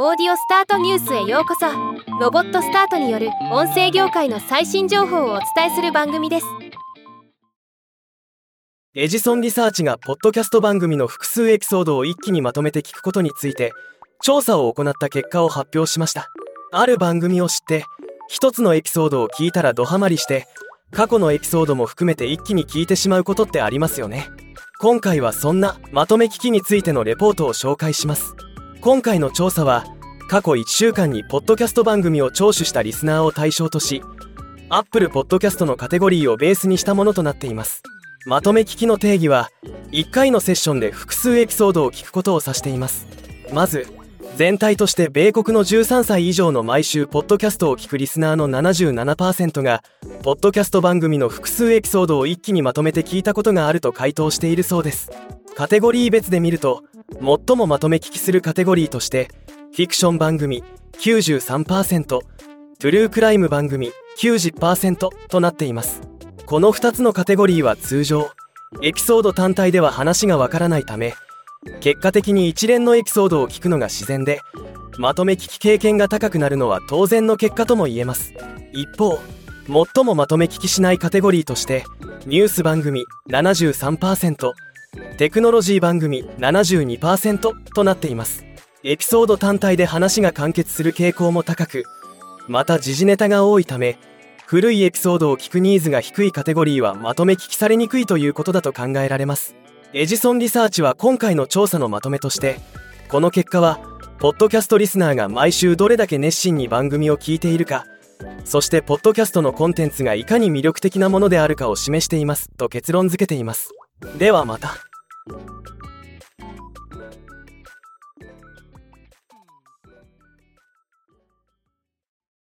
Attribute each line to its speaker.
Speaker 1: オーディオスタートニュースへようこそ。ロボットスタートによる音声業界の最新情報をお伝えする番組です。
Speaker 2: エジソンリサーチがポッドキャスト番組の複数エピソードを一気にまとめて聞くことについて調査を行った結果を発表しました。ある番組を知って一つのエピソードを聞いたらドハマりして過去のエピソードも含めて一気に聞いてしまうことってありますよね。今回はそんなまとめ聞きについてのレポートを紹介します。今回の調査は過去1週間にポッドキャスト番組を聴取したリスナーを対象とし Apple Podcast のカテゴリーをベースにしたものとなっています。まとめ聞きの定義は1回のセッションで複数エピソードを聞くことを指しています。まず全体として米国の13歳以上の毎週ポッドキャストを聞くリスナーの77%がポッドキャスト番組の複数エピソードを一気にまとめて聞いたことがあると回答しているそうです。カテゴリー別で見ると最もまとめ聞きするカテゴリーとしてフィクション番組93%トゥルークライム番組90%となっています。この2つのカテゴリーは通常エピソード単体では話がわからないため結果的に一連のエピソードを聞くのが自然でまとめ聞き経験が高くなるのは当然の結果とも言えます。一方最もまとめ聞きしないカテゴリーとしてニュース番組73%テクノロジー番組72%となっています。エピソード単体で話が完結する傾向も高くまた時事ネタが多いため古いエピソードを聞くニーズが低いカテゴリーはまとめ聞きされにくいということだと考えられます。エジソンリサーチは今回の調査のまとめとしてこの結果はポッドキャストリスナーが毎週どれだけ熱心に番組を聞いているかそしてポッドキャストのコンテンツがいかに魅力的なものであるかを示していますと結論付けています。ではまた。